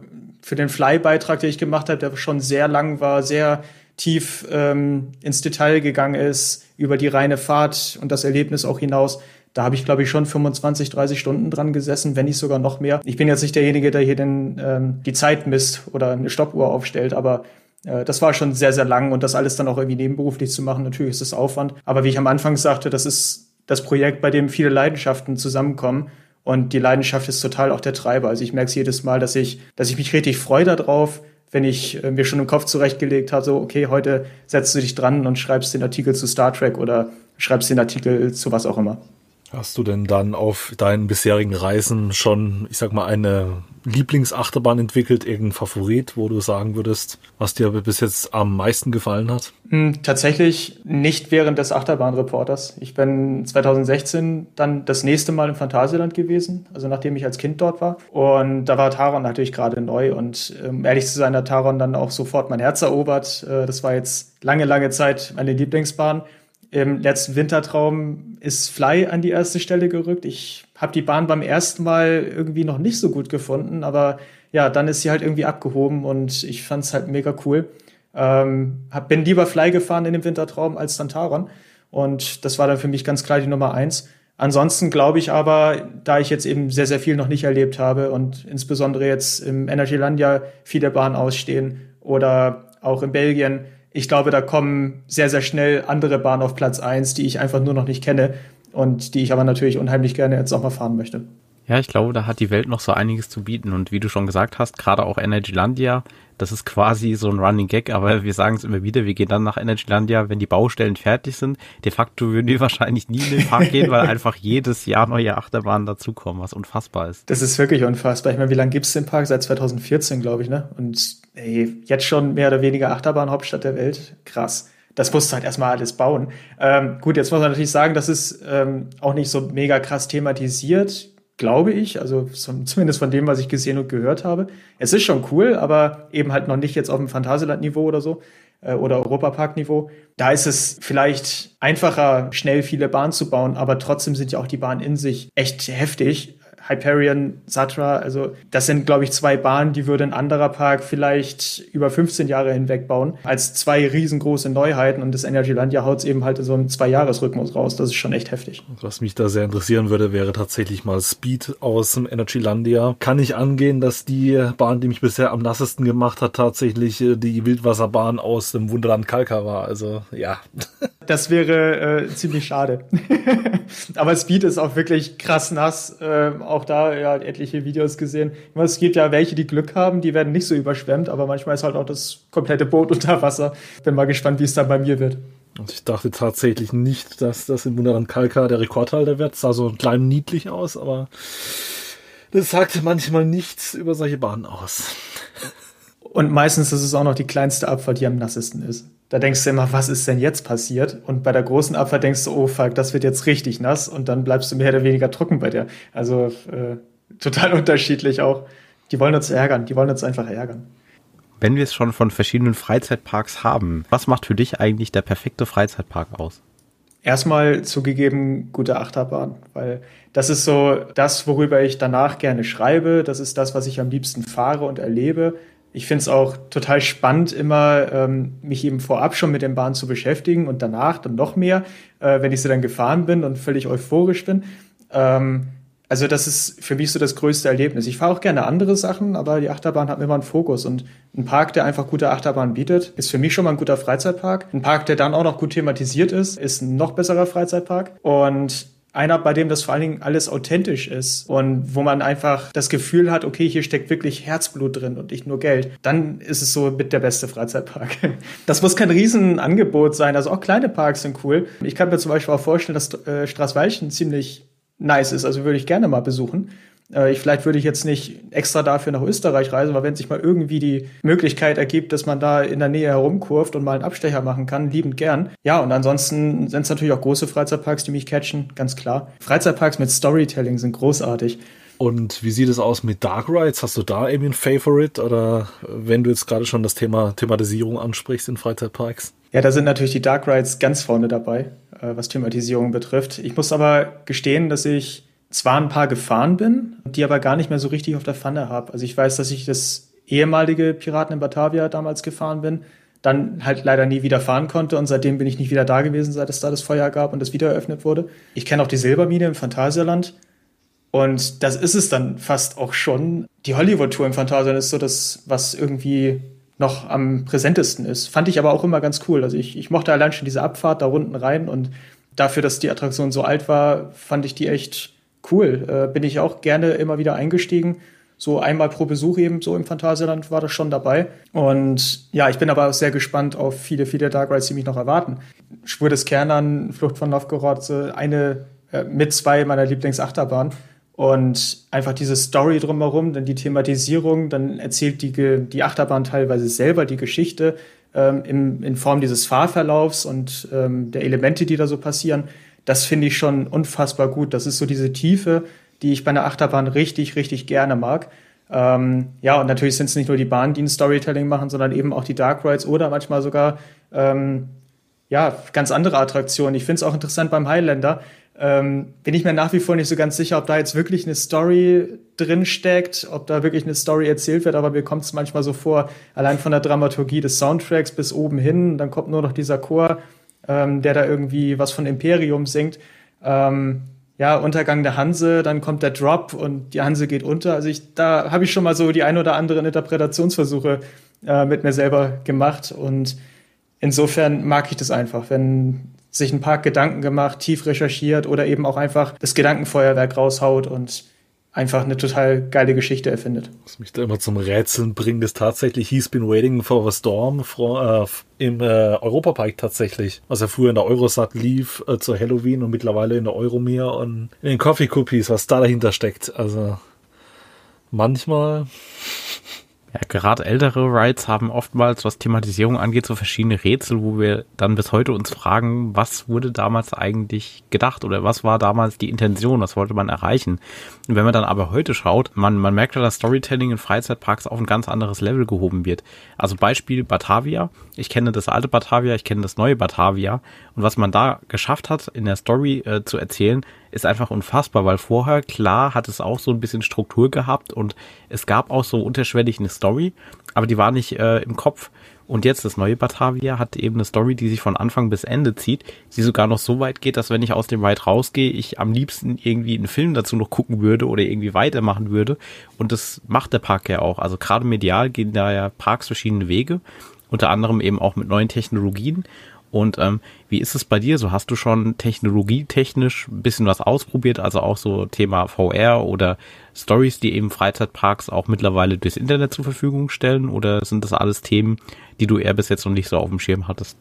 Speaker 2: für den Fly-Beitrag, den ich gemacht habe, der schon sehr lang war, sehr tief ähm, ins Detail gegangen ist, über die reine Fahrt und das Erlebnis auch hinaus. Da habe ich, glaube ich, schon 25, 30 Stunden dran gesessen, wenn nicht sogar noch mehr. Ich bin jetzt nicht derjenige, der hier den, ähm, die Zeit misst oder eine Stoppuhr aufstellt, aber äh, das war schon sehr, sehr lang und das alles dann auch irgendwie nebenberuflich zu machen, natürlich ist das Aufwand. Aber wie ich am Anfang sagte, das ist das Projekt, bei dem viele Leidenschaften zusammenkommen. Und die Leidenschaft ist total auch der Treiber. Also ich merke es jedes Mal, dass ich, dass ich mich richtig freue darauf, wenn ich äh, mir schon im Kopf zurechtgelegt habe, so, okay, heute setzt du dich dran und schreibst den Artikel zu Star Trek oder schreibst den Artikel zu was auch immer.
Speaker 4: Hast du denn dann auf deinen bisherigen Reisen schon, ich sag mal, eine Lieblingsachterbahn entwickelt, irgendein Favorit, wo du sagen würdest, was dir bis jetzt am meisten gefallen hat?
Speaker 2: Hm, tatsächlich nicht während des Achterbahnreporters. Ich bin 2016 dann das nächste Mal im Phantasialand gewesen, also nachdem ich als Kind dort war. Und da war Taron natürlich gerade neu und um ehrlich zu sein, hat Taron dann auch sofort mein Herz erobert. Äh, das war jetzt lange, lange Zeit meine Lieblingsbahn. Im letzten Wintertraum ist Fly an die erste Stelle gerückt. Ich habe die Bahn beim ersten Mal irgendwie noch nicht so gut gefunden, aber ja, dann ist sie halt irgendwie abgehoben und ich fand es halt mega cool. Ähm, hab, bin lieber Fly gefahren in dem Wintertraum als Santaron und das war dann für mich ganz klar die Nummer eins. Ansonsten glaube ich aber, da ich jetzt eben sehr, sehr viel noch nicht erlebt habe und insbesondere jetzt im Energylandia viele Bahnen ausstehen oder auch in Belgien, ich glaube, da kommen sehr, sehr schnell andere Bahnen auf Platz 1, die ich einfach nur noch nicht kenne und die ich aber natürlich unheimlich gerne jetzt auch mal fahren möchte.
Speaker 1: Ja, ich glaube, da hat die Welt noch so einiges zu bieten. Und wie du schon gesagt hast, gerade auch Energylandia, das ist quasi so ein Running Gag, aber wir sagen es immer wieder, wir gehen dann nach Energylandia, wenn die Baustellen fertig sind. De facto würden wir wahrscheinlich nie in den Park gehen, weil einfach jedes Jahr neue Achterbahnen dazukommen, was unfassbar ist.
Speaker 2: Das ist wirklich unfassbar. Ich meine, wie lange gibt es den Park? Seit 2014, glaube ich, ne? Und ey, jetzt schon mehr oder weniger Achterbahn-Hauptstadt der Welt. Krass das musst du halt erstmal alles bauen. Ähm, gut, jetzt muss man natürlich sagen, das ist ähm, auch nicht so mega krass thematisiert glaube ich, also zumindest von dem, was ich gesehen und gehört habe. Es ist schon cool, aber eben halt noch nicht jetzt auf dem Phantasialand-Niveau oder so äh, oder Europapark-Niveau. Da ist es vielleicht einfacher, schnell viele Bahnen zu bauen, aber trotzdem sind ja auch die Bahnen in sich echt heftig. Hyperion, Satra, also das sind, glaube ich, zwei Bahnen, die würde ein anderer Park vielleicht über 15 Jahre hinweg bauen, als zwei riesengroße Neuheiten und das Energylandia haut es eben halt so einen Zwei-Jahres-Rhythmus raus. Das ist schon echt heftig.
Speaker 4: Was mich da sehr interessieren würde, wäre tatsächlich mal Speed aus dem Energylandia. Kann ich angehen, dass die Bahn, die mich bisher am nassesten gemacht hat, tatsächlich äh, die Wildwasserbahn aus dem Wunderland Kalka war. Also ja.
Speaker 2: Das wäre äh, ziemlich schade. Aber Speed ist auch wirklich krass nass. Äh, auch da ja etliche Videos gesehen. Meine, es gibt ja welche, die Glück haben, die werden nicht so überschwemmt, aber manchmal ist halt auch das komplette Boot unter Wasser. Bin mal gespannt, wie es dann bei mir wird.
Speaker 4: Und ich dachte tatsächlich nicht, dass das in Wunderland Kalka der Rekordhalter wird. Sah so klein niedlich aus, aber das sagt manchmal nichts über solche Bahnen aus.
Speaker 2: Und meistens ist es auch noch die kleinste Abfahrt, die am nassesten ist. Da denkst du immer, was ist denn jetzt passiert? Und bei der großen Abfahrt denkst du, oh fuck, das wird jetzt richtig nass und dann bleibst du mehr oder weniger trocken bei dir. Also äh, total unterschiedlich auch. Die wollen uns ärgern, die wollen uns einfach ärgern.
Speaker 1: Wenn wir es schon von verschiedenen Freizeitparks haben, was macht für dich eigentlich der perfekte Freizeitpark aus?
Speaker 2: Erstmal zugegeben gute Achterbahn, weil das ist so das, worüber ich danach gerne schreibe. Das ist das, was ich am liebsten fahre und erlebe. Ich finde es auch total spannend, immer ähm, mich eben vorab schon mit den Bahnen zu beschäftigen und danach dann noch mehr, äh, wenn ich sie dann gefahren bin und völlig euphorisch bin. Ähm, also das ist für mich so das größte Erlebnis. Ich fahre auch gerne andere Sachen, aber die Achterbahn hat immer einen Fokus. Und ein Park, der einfach gute Achterbahn bietet, ist für mich schon mal ein guter Freizeitpark. Ein Park, der dann auch noch gut thematisiert ist, ist ein noch besserer Freizeitpark. Und einer, bei dem das vor allen Dingen alles authentisch ist und wo man einfach das Gefühl hat, okay, hier steckt wirklich Herzblut drin und nicht nur Geld, dann ist es so mit der beste Freizeitpark. Das muss kein Riesenangebot sein, also auch kleine Parks sind cool. Ich kann mir zum Beispiel auch vorstellen, dass äh, Straßweichen ziemlich nice ist. Also würde ich gerne mal besuchen. Äh, ich, vielleicht würde ich jetzt nicht extra dafür nach Österreich reisen, aber wenn sich mal irgendwie die Möglichkeit ergibt, dass man da in der Nähe herumkurft und mal einen Abstecher machen kann, liebend gern. Ja, und ansonsten sind es natürlich auch große Freizeitparks, die mich catchen, ganz klar. Freizeitparks mit Storytelling sind großartig.
Speaker 4: Und wie sieht es aus mit Dark Rides? Hast du da irgendwie ein Favorite? Oder wenn du jetzt gerade schon das Thema Thematisierung ansprichst in Freizeitparks?
Speaker 2: Ja, da sind natürlich die Dark Rides ganz vorne dabei, äh, was Thematisierung betrifft. Ich muss aber gestehen, dass ich zwar ein paar gefahren bin, die aber gar nicht mehr so richtig auf der Pfanne habe. Also ich weiß, dass ich das ehemalige Piraten in Batavia damals gefahren bin, dann halt leider nie wieder fahren konnte und seitdem bin ich nicht wieder da gewesen, seit es da das Feuer gab und das wieder eröffnet wurde. Ich kenne auch die Silbermine im Phantasialand und das ist es dann fast auch schon. Die Hollywood-Tour im Phantasialand ist so das, was irgendwie noch am präsentesten ist. Fand ich aber auch immer ganz cool. Also ich, ich mochte allein schon diese Abfahrt da unten rein und dafür, dass die Attraktion so alt war, fand ich die echt cool. Äh, bin ich auch gerne immer wieder eingestiegen. So einmal pro Besuch eben so im Phantasialand war das schon dabei. Und ja, ich bin aber auch sehr gespannt auf viele, viele Dark Rides, die mich noch erwarten. Schwur des Kernern, Flucht von Novgorod, eine äh, mit zwei meiner Lieblingsachterbahnen. Und einfach diese Story drumherum, dann die Thematisierung, dann erzählt die, die Achterbahn teilweise selber die Geschichte ähm, in, in Form dieses Fahrverlaufs und ähm, der Elemente, die da so passieren. Das finde ich schon unfassbar gut. Das ist so diese Tiefe, die ich bei einer Achterbahn richtig, richtig gerne mag. Ähm, ja, und natürlich sind es nicht nur die Bahnen, die ein Storytelling machen, sondern eben auch die Dark Rides oder manchmal sogar ähm, ja, ganz andere Attraktionen. Ich finde es auch interessant beim Highlander, ähm, bin ich mir nach wie vor nicht so ganz sicher, ob da jetzt wirklich eine Story drin steckt, ob da wirklich eine Story erzählt wird, aber mir kommt es manchmal so vor, allein von der Dramaturgie des Soundtracks bis oben hin, dann kommt nur noch dieser Chor, ähm, der da irgendwie was von Imperium singt. Ähm, ja, Untergang der Hanse, dann kommt der Drop und die Hanse geht unter. Also ich, da habe ich schon mal so die ein oder anderen Interpretationsversuche äh, mit mir selber gemacht und insofern mag ich das einfach, wenn sich ein paar Gedanken gemacht, tief recherchiert oder eben auch einfach das Gedankenfeuerwerk raushaut und einfach eine total geile Geschichte erfindet.
Speaker 4: Was mich da immer zum Rätseln bringt, ist tatsächlich He's Been Waiting for a Storm for, äh, im äh, Europapark tatsächlich. Was er früher in der Eurosat lief äh, zu Halloween und mittlerweile in der Euromir und in den Coffee Cookies, was da dahinter steckt. Also manchmal
Speaker 1: gerade ältere Rides haben oftmals, was Thematisierung angeht, so verschiedene Rätsel, wo wir dann bis heute uns fragen, was wurde damals eigentlich gedacht oder was war damals die Intention, was wollte man erreichen. Und wenn man dann aber heute schaut, man, man merkt ja, dass Storytelling in Freizeitparks auf ein ganz anderes Level gehoben wird. Also Beispiel Batavia. Ich kenne das alte Batavia, ich kenne das neue Batavia. Und was man da geschafft hat, in der Story äh, zu erzählen, ist einfach unfassbar, weil vorher, klar, hat es auch so ein bisschen Struktur gehabt und es gab auch so unterschwellig eine Story, aber die war nicht äh, im Kopf. Und jetzt das neue Batavia hat eben eine Story, die sich von Anfang bis Ende zieht, die sogar noch so weit geht, dass wenn ich aus dem Ride rausgehe, ich am liebsten irgendwie einen Film dazu noch gucken würde oder irgendwie weitermachen würde. Und das macht der Park ja auch. Also gerade medial gehen da ja Parks verschiedene Wege, unter anderem eben auch mit neuen Technologien. Und ähm, wie ist es bei dir? So hast du schon technologietechnisch ein bisschen was ausprobiert, also auch so Thema VR oder Stories, die eben Freizeitparks auch mittlerweile durchs Internet zur Verfügung stellen? Oder sind das alles Themen, die du eher bis jetzt noch nicht so auf dem Schirm hattest?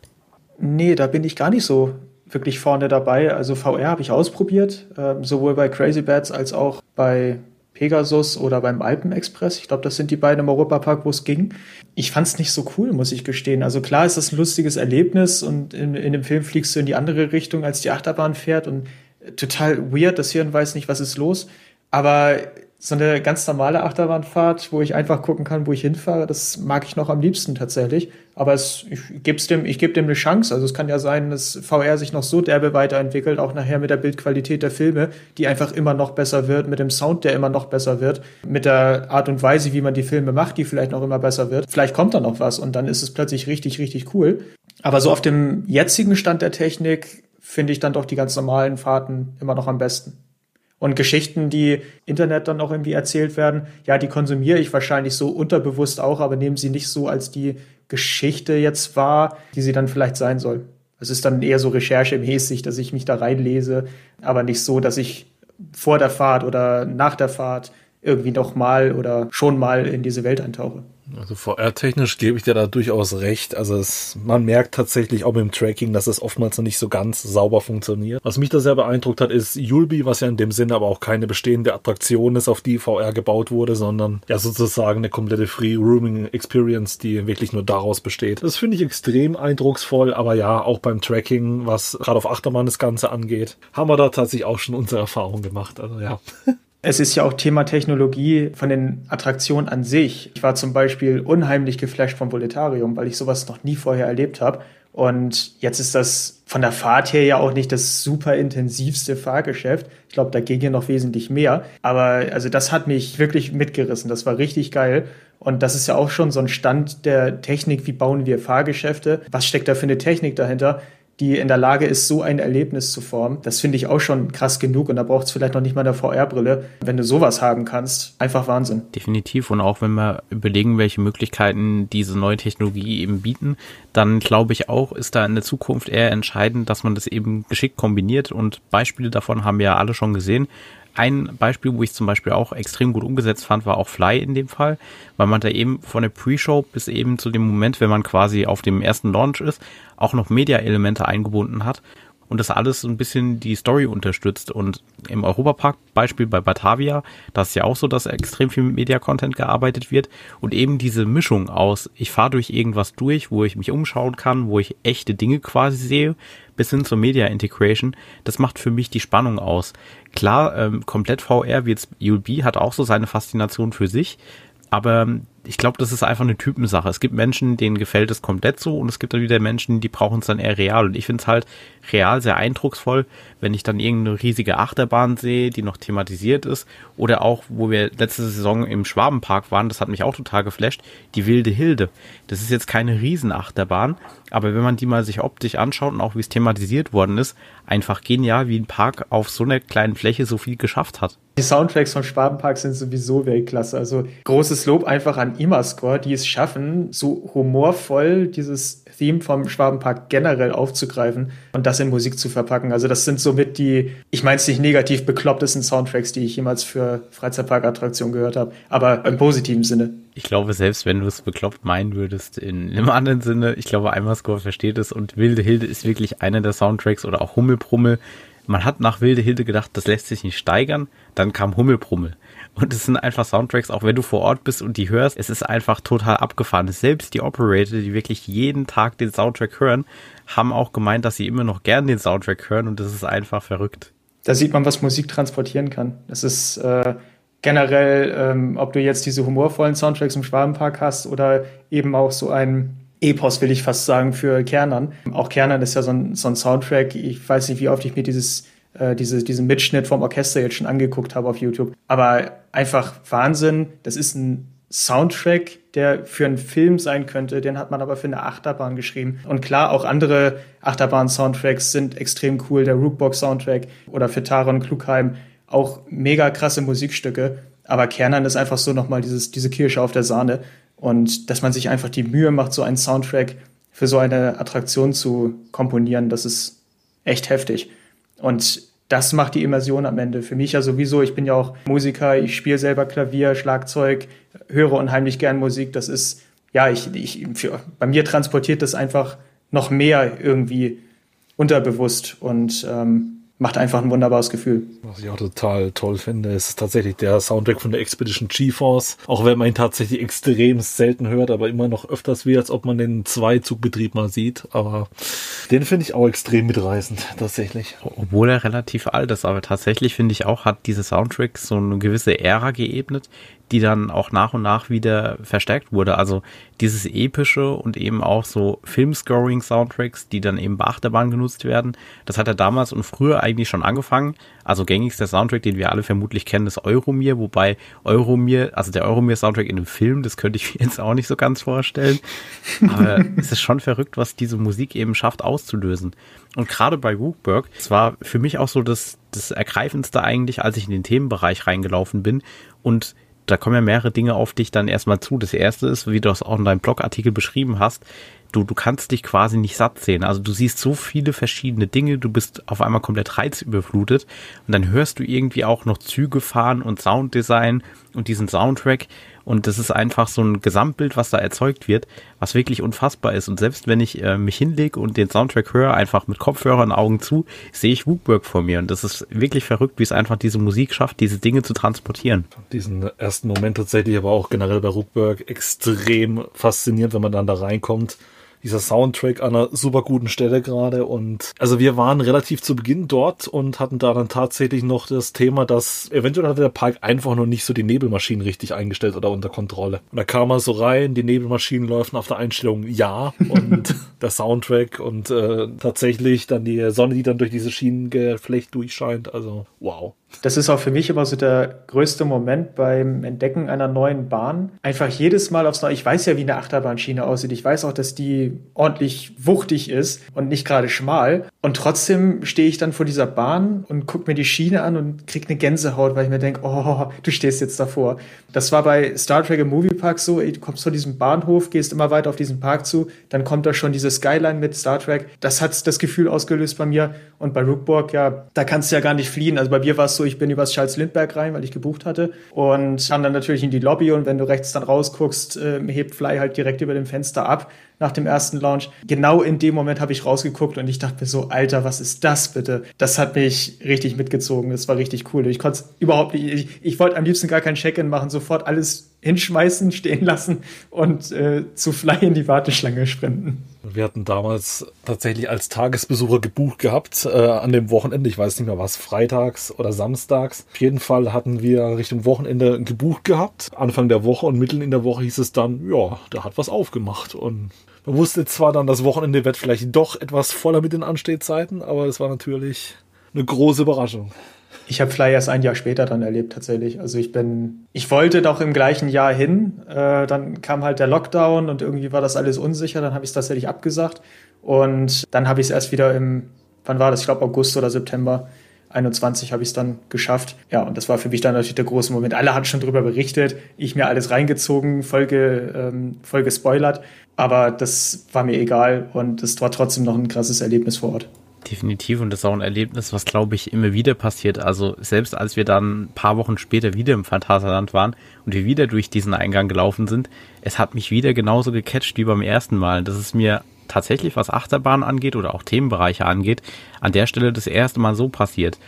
Speaker 2: Nee, da bin ich gar nicht so wirklich vorne dabei. Also VR habe ich ausprobiert, äh, sowohl bei Crazy Bats als auch bei Pegasus oder beim Alpenexpress. Ich glaube, das sind die beiden im Europapark, wo es ging. Ich fand es nicht so cool, muss ich gestehen. Also klar ist das ein lustiges Erlebnis und in, in dem Film fliegst du in die andere Richtung, als die Achterbahn fährt und total weird, das Hirn weiß nicht, was ist los. Aber so eine ganz normale Achterbahnfahrt, wo ich einfach gucken kann, wo ich hinfahre, das mag ich noch am liebsten tatsächlich. Aber es, ich gebe dem, ich gebe dem eine Chance. Also es kann ja sein, dass VR sich noch so derbe weiterentwickelt, auch nachher mit der Bildqualität der Filme, die einfach immer noch besser wird, mit dem Sound, der immer noch besser wird, mit der Art und Weise, wie man die Filme macht, die vielleicht noch immer besser wird. Vielleicht kommt da noch was und dann ist es plötzlich richtig, richtig cool. Aber so auf dem jetzigen Stand der Technik finde ich dann doch die ganz normalen Fahrten immer noch am besten. Und Geschichten, die Internet dann auch irgendwie erzählt werden, ja, die konsumiere ich wahrscheinlich so unterbewusst auch, aber nehmen sie nicht so als die Geschichte jetzt wahr, die sie dann vielleicht sein soll. Es ist dann eher so recherchemäßig, dass ich mich da reinlese, aber nicht so, dass ich vor der Fahrt oder nach der Fahrt irgendwie noch mal oder schon mal in diese Welt eintauche.
Speaker 4: Also VR-technisch gebe ich dir da durchaus recht. Also es, man merkt tatsächlich auch mit dem Tracking, dass es oftmals noch nicht so ganz sauber funktioniert. Was mich da sehr beeindruckt hat, ist Yulby, was ja in dem Sinne aber auch keine bestehende Attraktion ist, auf die VR gebaut wurde, sondern ja sozusagen eine komplette Free-Rooming-Experience, die wirklich nur daraus besteht. Das finde ich extrem eindrucksvoll, aber ja, auch beim Tracking, was gerade auf Achterbahn das Ganze angeht, haben wir da tatsächlich auch schon unsere Erfahrung gemacht. Also ja.
Speaker 2: Es ist ja auch Thema Technologie von den Attraktionen an sich. Ich war zum Beispiel unheimlich geflasht vom Voletarium, weil ich sowas noch nie vorher erlebt habe. Und jetzt ist das von der Fahrt her ja auch nicht das super intensivste Fahrgeschäft. Ich glaube, da ging ja noch wesentlich mehr. Aber also das hat mich wirklich mitgerissen. Das war richtig geil. Und das ist ja auch schon so ein Stand der Technik. Wie bauen wir Fahrgeschäfte? Was steckt da für eine Technik dahinter? Die in der Lage ist, so ein Erlebnis zu formen. Das finde ich auch schon krass genug und da braucht es vielleicht noch nicht mal eine VR-Brille. Wenn du sowas haben kannst, einfach Wahnsinn.
Speaker 1: Definitiv und auch wenn wir überlegen, welche Möglichkeiten diese neue Technologie eben bieten, dann glaube ich auch, ist da in der Zukunft eher entscheidend, dass man das eben geschickt kombiniert und Beispiele davon haben wir ja alle schon gesehen. Ein Beispiel, wo ich zum Beispiel auch extrem gut umgesetzt fand, war auch Fly in dem Fall, weil man da eben von der Pre-Show bis eben zu dem Moment, wenn man quasi auf dem ersten Launch ist, auch noch Media-Elemente eingebunden hat und das alles ein bisschen die Story unterstützt. Und im Europapark, Beispiel bei Batavia, da ist ja auch so, dass extrem viel mit Media-Content gearbeitet wird und eben diese Mischung aus, ich fahre durch irgendwas durch, wo ich mich umschauen kann, wo ich echte Dinge quasi sehe, bis hin zur Media Integration, das macht für mich die Spannung aus. Klar, ähm, komplett VR wie jetzt ULB hat auch so seine Faszination für sich, aber ich glaube, das ist einfach eine Typensache. Es gibt Menschen, denen gefällt es komplett so und es gibt dann wieder Menschen, die brauchen es dann eher real. Und ich finde es halt real sehr eindrucksvoll, wenn ich dann irgendeine riesige Achterbahn sehe, die noch thematisiert ist. Oder auch, wo wir letzte Saison im Schwabenpark waren, das hat mich auch total geflasht, die Wilde Hilde. Das ist jetzt keine Riesenachterbahn, aber wenn man die mal sich optisch anschaut und auch wie es thematisiert worden ist, einfach genial, wie ein Park auf so einer kleinen Fläche so viel geschafft hat.
Speaker 2: Die Soundtracks von Schwabenpark sind sowieso Weltklasse. Also großes Lob einfach an Imascore, die es schaffen, so humorvoll dieses Theme vom Schwabenpark generell aufzugreifen und das in Musik zu verpacken. Also das sind somit die, ich meine es nicht negativ, beklopptesten Soundtracks, die ich jemals für Freizeitparkattraktionen gehört habe, aber im positiven Sinne.
Speaker 1: Ich glaube, selbst wenn du es bekloppt meinen würdest, in einem anderen Sinne, ich glaube, Eimerscore versteht es und Wilde Hilde ist wirklich einer der Soundtracks oder auch Hummelbrummel. Man hat nach Wilde Hilde gedacht, das lässt sich nicht steigern, dann kam Hummelbrummel. Und es sind einfach Soundtracks, auch wenn du vor Ort bist und die hörst, es ist einfach total abgefahren. Selbst die Operator, die wirklich jeden Tag den Soundtrack hören, haben auch gemeint, dass sie immer noch gern den Soundtrack hören und das ist einfach verrückt.
Speaker 2: Da sieht man, was Musik transportieren kann. Das ist äh, generell, ähm, ob du jetzt diese humorvollen Soundtracks im Schwabenpark hast oder eben auch so ein Epos, will ich fast sagen, für Kernern. Auch Kernern ist ja so ein, so ein Soundtrack. Ich weiß nicht, wie oft ich mir dieses äh, diese, diesen Mitschnitt vom Orchester jetzt schon angeguckt habe auf YouTube. Aber einfach Wahnsinn. Das ist ein Soundtrack, der für einen Film sein könnte, den hat man aber für eine Achterbahn geschrieben. Und klar, auch andere Achterbahn-Soundtracks sind extrem cool. Der Rookbox-Soundtrack oder für Taron Klugheim auch mega krasse Musikstücke. Aber Kernern ist einfach so nochmal dieses, diese Kirsche auf der Sahne. Und dass man sich einfach die Mühe macht, so einen Soundtrack für so eine Attraktion zu komponieren, das ist echt heftig. Und das macht die Immersion am Ende. Für mich ja sowieso, ich bin ja auch Musiker, ich spiele selber Klavier, Schlagzeug, höre unheimlich gern Musik. Das ist, ja, ich, ich, für, bei mir transportiert das einfach noch mehr irgendwie unterbewusst. Und ähm, macht einfach ein wunderbares Gefühl.
Speaker 4: Was ich auch total toll finde, ist tatsächlich der Soundtrack von der Expedition GeForce. Auch wenn man ihn tatsächlich extrem selten hört, aber immer noch öfters wie, als ob man den Zweizugbetrieb mal sieht. Aber den finde ich auch extrem mitreißend, tatsächlich.
Speaker 1: Obwohl er relativ alt ist, aber tatsächlich finde ich auch, hat diese Soundtrack so eine gewisse Ära geebnet, die dann auch nach und nach wieder verstärkt wurde. Also dieses epische und eben auch so Filmscoring-Soundtracks, die dann eben bei Achterbahn genutzt werden. Das hat er damals und früher eigentlich schon angefangen. Also gängigster Soundtrack, den wir alle vermutlich kennen, ist Euromir, wobei Euromir, also der Euromir-Soundtrack in einem Film, das könnte ich mir jetzt auch nicht so ganz vorstellen. Aber es ist schon verrückt, was diese Musik eben schafft auszulösen. Und gerade bei Wookberg, es war für mich auch so das, das Ergreifendste eigentlich, als ich in den Themenbereich reingelaufen bin und da kommen ja mehrere Dinge auf dich dann erstmal zu. Das erste ist, wie du es auch in deinem Blogartikel beschrieben hast, du, du kannst dich quasi nicht satt sehen. Also du siehst so viele verschiedene Dinge, du bist auf einmal komplett reizüberflutet und dann hörst du irgendwie auch noch Züge fahren und Sounddesign und diesen Soundtrack und das ist einfach so ein Gesamtbild, was da erzeugt wird, was wirklich unfassbar ist. Und selbst wenn ich äh, mich hinlege und den Soundtrack höre, einfach mit Kopfhörern, Augen zu, sehe ich Wookwork vor mir. Und das ist wirklich verrückt, wie es einfach diese Musik schafft, diese Dinge zu transportieren.
Speaker 4: Diesen ersten Moment tatsächlich, aber auch generell bei Rookwork extrem faszinierend, wenn man dann da reinkommt dieser Soundtrack an einer super guten Stelle gerade. Und also wir waren relativ zu Beginn dort und hatten da dann tatsächlich noch das Thema, dass eventuell hatte der Park einfach noch nicht so die Nebelmaschinen richtig eingestellt oder unter Kontrolle. Und da kam er so rein, die Nebelmaschinen laufen auf der Einstellung ja und der Soundtrack und äh, tatsächlich dann die Sonne, die dann durch diese Schienengeflecht durchscheint. Also wow.
Speaker 2: Das ist auch für mich immer so der größte Moment beim Entdecken einer neuen Bahn. Einfach jedes Mal aufs Neue. Ich weiß ja, wie eine Achterbahnschiene aussieht. Ich weiß auch, dass die ordentlich wuchtig ist und nicht gerade schmal. Und trotzdem stehe ich dann vor dieser Bahn und gucke mir die Schiene an und krieg eine Gänsehaut, weil ich mir denke, oh, du stehst jetzt davor. Das war bei Star Trek im Moviepark so. Du kommst von diesem Bahnhof, gehst immer weiter auf diesen Park zu, dann kommt da schon diese Skyline mit Star Trek. Das hat das Gefühl ausgelöst bei mir. Und bei Rookborg, ja, da kannst du ja gar nicht fliehen. Also bei mir war es so, ich bin übers Charles Lindbergh rein, weil ich gebucht hatte und kam dann natürlich in die Lobby und wenn du rechts dann rausguckst, äh, hebt Fly halt direkt über dem Fenster ab nach dem ersten Launch. Genau in dem Moment habe ich rausgeguckt und ich dachte mir so, Alter, was ist das bitte? Das hat mich richtig mitgezogen. Das war richtig cool. Ich konnte überhaupt nicht, ich, ich wollte am liebsten gar kein Check-in machen, sofort alles hinschmeißen, stehen lassen und äh, zu Fly in die Warteschlange sprinten.
Speaker 4: Wir hatten damals tatsächlich als Tagesbesucher gebucht gehabt äh, an dem Wochenende. Ich weiß nicht mehr was, freitags oder samstags. Auf jeden Fall hatten wir Richtung Wochenende gebucht gehabt. Anfang der Woche und mitten in der Woche hieß es dann, ja, der hat was aufgemacht. Und man wusste zwar dann, das Wochenende wird vielleicht doch etwas voller mit den Anstehzeiten, aber es war natürlich eine große Überraschung.
Speaker 2: Ich habe Fly erst ein Jahr später dann erlebt tatsächlich. Also ich bin, ich wollte doch im gleichen Jahr hin. Äh, dann kam halt der Lockdown und irgendwie war das alles unsicher. Dann habe ich es tatsächlich abgesagt und dann habe ich es erst wieder im, wann war das? Ich glaube August oder September 21 habe ich es dann geschafft. Ja, und das war für mich dann natürlich der große Moment. Alle hatten schon drüber berichtet, ich mir alles reingezogen, voll, ge, ähm, voll gespoilert. Aber das war mir egal und es war trotzdem noch ein krasses Erlebnis vor Ort.
Speaker 1: Definitiv und das ist auch ein Erlebnis, was glaube ich immer wieder passiert. Also selbst als wir dann ein paar Wochen später wieder im Phantasialand waren und wir wieder durch diesen Eingang gelaufen sind, es hat mich wieder genauso gecatcht wie beim ersten Mal. Das ist mir tatsächlich, was Achterbahn angeht oder auch Themenbereiche angeht, an der Stelle das erste Mal so passiert.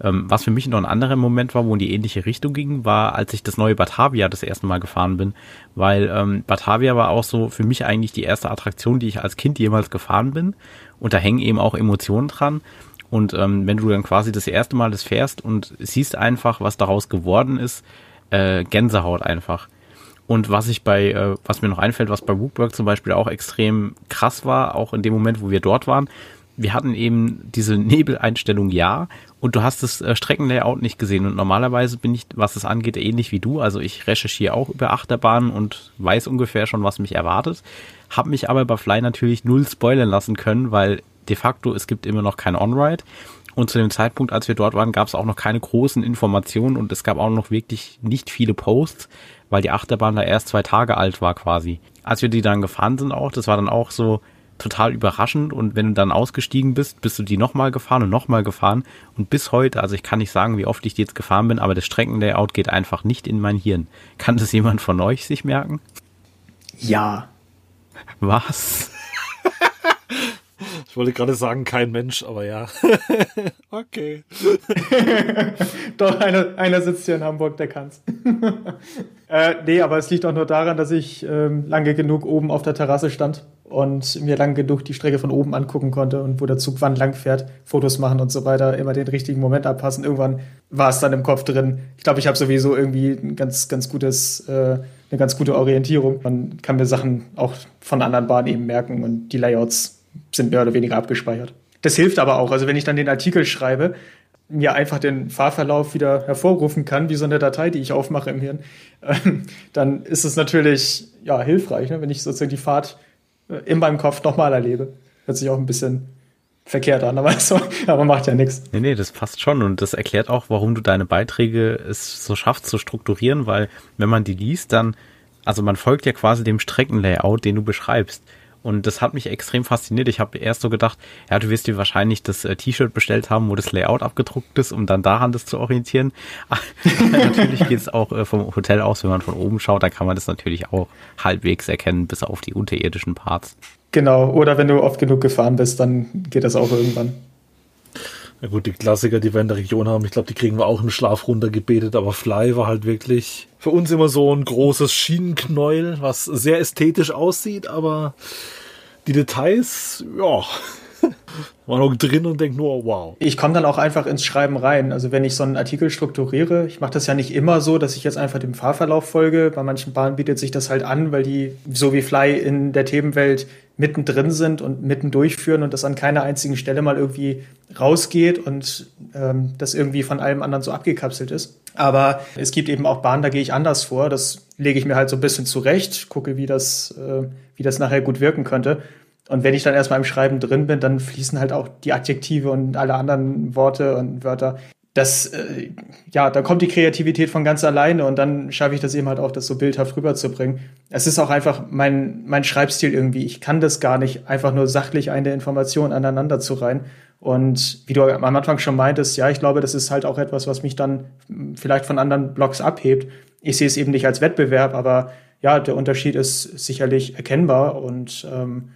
Speaker 1: Ähm, was für mich noch ein anderer Moment war, wo in die ähnliche Richtung ging, war, als ich das neue Batavia das erste Mal gefahren bin. Weil ähm, Batavia war auch so für mich eigentlich die erste Attraktion, die ich als Kind jemals gefahren bin. Und da hängen eben auch Emotionen dran. Und ähm, wenn du dann quasi das erste Mal das fährst und siehst einfach, was daraus geworden ist, äh, Gänsehaut einfach. Und was ich bei, äh, was mir noch einfällt, was bei Woodwork zum Beispiel auch extrem krass war, auch in dem Moment, wo wir dort waren, wir hatten eben diese Nebeleinstellung ja und du hast das äh, Streckenlayout nicht gesehen und normalerweise bin ich, was es angeht, ähnlich wie du. Also ich recherchiere auch über Achterbahnen und weiß ungefähr schon, was mich erwartet. Hab mich aber bei Fly natürlich null spoilern lassen können, weil de facto es gibt immer noch kein On-Ride. Und zu dem Zeitpunkt, als wir dort waren, gab es auch noch keine großen Informationen und es gab auch noch wirklich nicht viele Posts, weil die Achterbahn da erst zwei Tage alt war quasi. Als wir die dann gefahren sind auch, das war dann auch so, total überraschend und wenn du dann ausgestiegen bist, bist du die nochmal gefahren und nochmal gefahren und bis heute, also ich kann nicht sagen, wie oft ich die jetzt gefahren bin, aber das Streckenlayout geht einfach nicht in mein Hirn. Kann das jemand von euch sich merken?
Speaker 2: Ja.
Speaker 1: Was?
Speaker 4: Wollte gerade sagen, kein Mensch, aber ja. okay.
Speaker 2: Doch, einer, einer sitzt hier in Hamburg, der kann's. äh, nee, aber es liegt auch nur daran, dass ich ähm, lange genug oben auf der Terrasse stand und mir lang genug die Strecke von oben angucken konnte und wo der Zug wann lang fährt, Fotos machen und so weiter, immer den richtigen Moment abpassen. Irgendwann war es dann im Kopf drin. Ich glaube, ich habe sowieso irgendwie ein ganz, ganz gutes, äh, eine ganz gute Orientierung. Man kann mir Sachen auch von anderen Bahnen eben merken und die Layouts sind mehr oder weniger abgespeichert. Das hilft aber auch. Also wenn ich dann den Artikel schreibe, mir einfach den Fahrverlauf wieder hervorrufen kann, wie so eine Datei, die ich aufmache im Hirn, ähm, dann ist es natürlich ja, hilfreich, ne, wenn ich sozusagen die Fahrt äh, in meinem Kopf nochmal erlebe. Hört sich auch ein bisschen verkehrt an, aber, so, aber macht ja nichts.
Speaker 1: Nee, nee, das passt schon und das erklärt auch, warum du deine Beiträge es so schaffst zu strukturieren, weil wenn man die liest, dann, also man folgt ja quasi dem Streckenlayout, den du beschreibst. Und das hat mich extrem fasziniert. Ich habe erst so gedacht, ja, du wirst dir wahrscheinlich das äh, T-Shirt bestellt haben, wo das Layout abgedruckt ist, um dann daran das zu orientieren. natürlich geht es auch äh, vom Hotel aus, wenn man von oben schaut, da kann man das natürlich auch halbwegs erkennen, bis auf die unterirdischen Parts.
Speaker 2: Genau, oder wenn du oft genug gefahren bist, dann geht das auch irgendwann.
Speaker 4: Na gut, die Klassiker, die wir in der Region haben, ich glaube, die kriegen wir auch im Schlaf runtergebetet, aber Fly war halt wirklich für uns immer so ein großes Schienenknäuel, was sehr ästhetisch aussieht, aber die Details, ja, war noch drin und denkt nur, wow.
Speaker 2: Ich komme dann auch einfach ins Schreiben rein. Also wenn ich so einen Artikel strukturiere, ich mache das ja nicht immer so, dass ich jetzt einfach dem Fahrverlauf folge. Bei manchen Bahnen bietet sich das halt an, weil die, so wie Fly in der Themenwelt, mittendrin sind und mitten durchführen und das an keiner einzigen Stelle mal irgendwie rausgeht und ähm, das irgendwie von allem anderen so abgekapselt ist. Aber es gibt eben auch Bahnen, da gehe ich anders vor. Das lege ich mir halt so ein bisschen zurecht, gucke, wie das, äh, wie das nachher gut wirken könnte. Und wenn ich dann erstmal im Schreiben drin bin, dann fließen halt auch die Adjektive und alle anderen Worte und Wörter. Das, äh, ja, da kommt die Kreativität von ganz alleine und dann schaffe ich das eben halt auch, das so bildhaft rüberzubringen. Es ist auch einfach mein, mein Schreibstil irgendwie. Ich kann das gar nicht, einfach nur sachlich eine Information aneinander zu rein. Und wie du am Anfang schon meintest, ja, ich glaube, das ist halt auch etwas, was mich dann vielleicht von anderen Blogs abhebt. Ich sehe es eben nicht als Wettbewerb, aber ja, der Unterschied ist sicherlich erkennbar und ähm,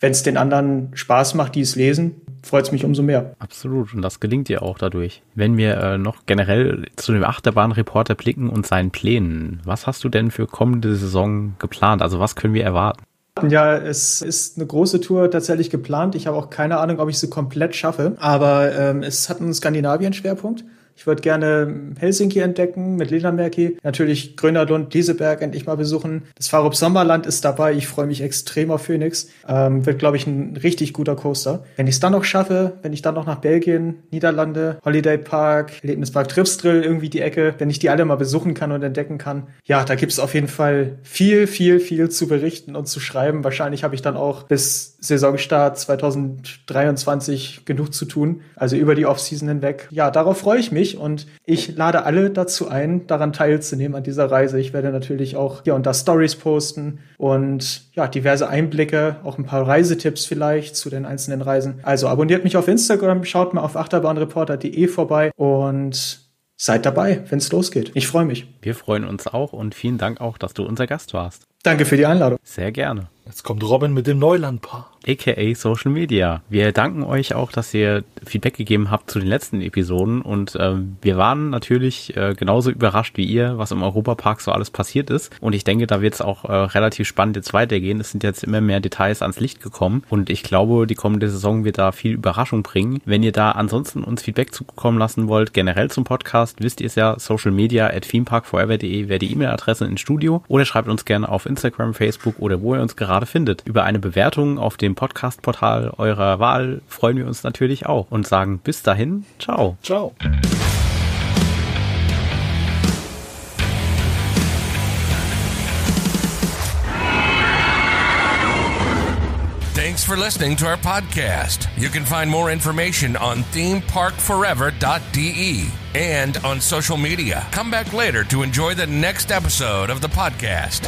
Speaker 2: wenn es den anderen Spaß macht, die es lesen, freut es mich umso mehr.
Speaker 1: Absolut. Und das gelingt dir auch dadurch. Wenn wir äh, noch generell zu dem Achterbahnreporter blicken und seinen Plänen, was hast du denn für kommende Saison geplant? Also was können wir erwarten?
Speaker 2: Ja, es ist eine große Tour tatsächlich geplant. Ich habe auch keine Ahnung, ob ich sie komplett schaffe. Aber ähm, es hat einen Skandinavien-Schwerpunkt. Ich würde gerne Helsinki entdecken mit Ledermerki. Natürlich Grönerlund, Lieseberg endlich mal besuchen. Das Farup Sommerland ist dabei. Ich freue mich extrem auf Phoenix. Ähm, wird, glaube ich, ein richtig guter Coaster. Wenn ich es dann noch schaffe, wenn ich dann noch nach Belgien, Niederlande, Holiday Park, Erlebnispark Tripsdrill, irgendwie die Ecke, wenn ich die alle mal besuchen kann und entdecken kann. Ja, da gibt es auf jeden Fall viel, viel, viel zu berichten und zu schreiben. Wahrscheinlich habe ich dann auch bis Saisonstart 2023 genug zu tun. Also über die Offseason hinweg. Ja, darauf freue ich mich mich und ich lade alle dazu ein, daran teilzunehmen an dieser Reise. Ich werde natürlich auch hier und da Stories posten und ja, diverse Einblicke, auch ein paar Reisetipps vielleicht zu den einzelnen Reisen. Also abonniert mich auf Instagram, schaut mal auf achterbahnreporter.de vorbei und seid dabei, wenn es losgeht. Ich freue mich.
Speaker 1: Wir freuen uns auch und vielen Dank auch, dass du unser Gast warst.
Speaker 2: Danke für die Einladung.
Speaker 1: Sehr gerne.
Speaker 4: Jetzt kommt Robin mit dem Neulandpaar.
Speaker 1: AKA Social Media. Wir danken euch auch, dass ihr Feedback gegeben habt zu den letzten Episoden und äh, wir waren natürlich äh, genauso überrascht wie ihr, was im Europapark so alles passiert ist. Und ich denke, da wird es auch äh, relativ spannend jetzt weitergehen. Es sind jetzt immer mehr Details ans Licht gekommen und ich glaube, die kommende Saison wird da viel Überraschung bringen. Wenn ihr da ansonsten uns Feedback zukommen lassen wollt, generell zum Podcast, wisst ihr es ja, social media at themeparkforever.de wäre die E-Mail-Adresse ins Studio oder schreibt uns gerne auf Instagram, Facebook oder wo ihr uns gerade findet. Über eine Bewertung auf dem Podcast-Portal eurer Wahl freuen wir uns natürlich auch und sagen bis dahin, ciao.
Speaker 4: Ciao.
Speaker 3: Thanks for listening to our podcast. You can find more information on themeparkforever.de and on social media. Come back later to enjoy the next episode of the podcast.